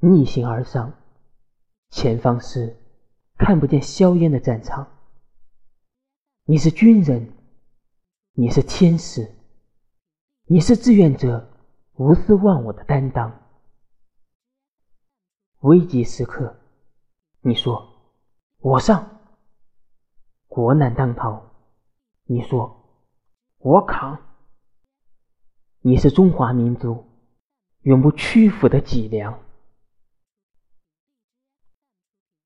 逆行而上。前方是看不见硝烟的战场。你是军人你是天使你是志愿者无私忘我的担当。危急时刻你说我上。国难当头你说我扛。你是中华民族永不屈服的脊梁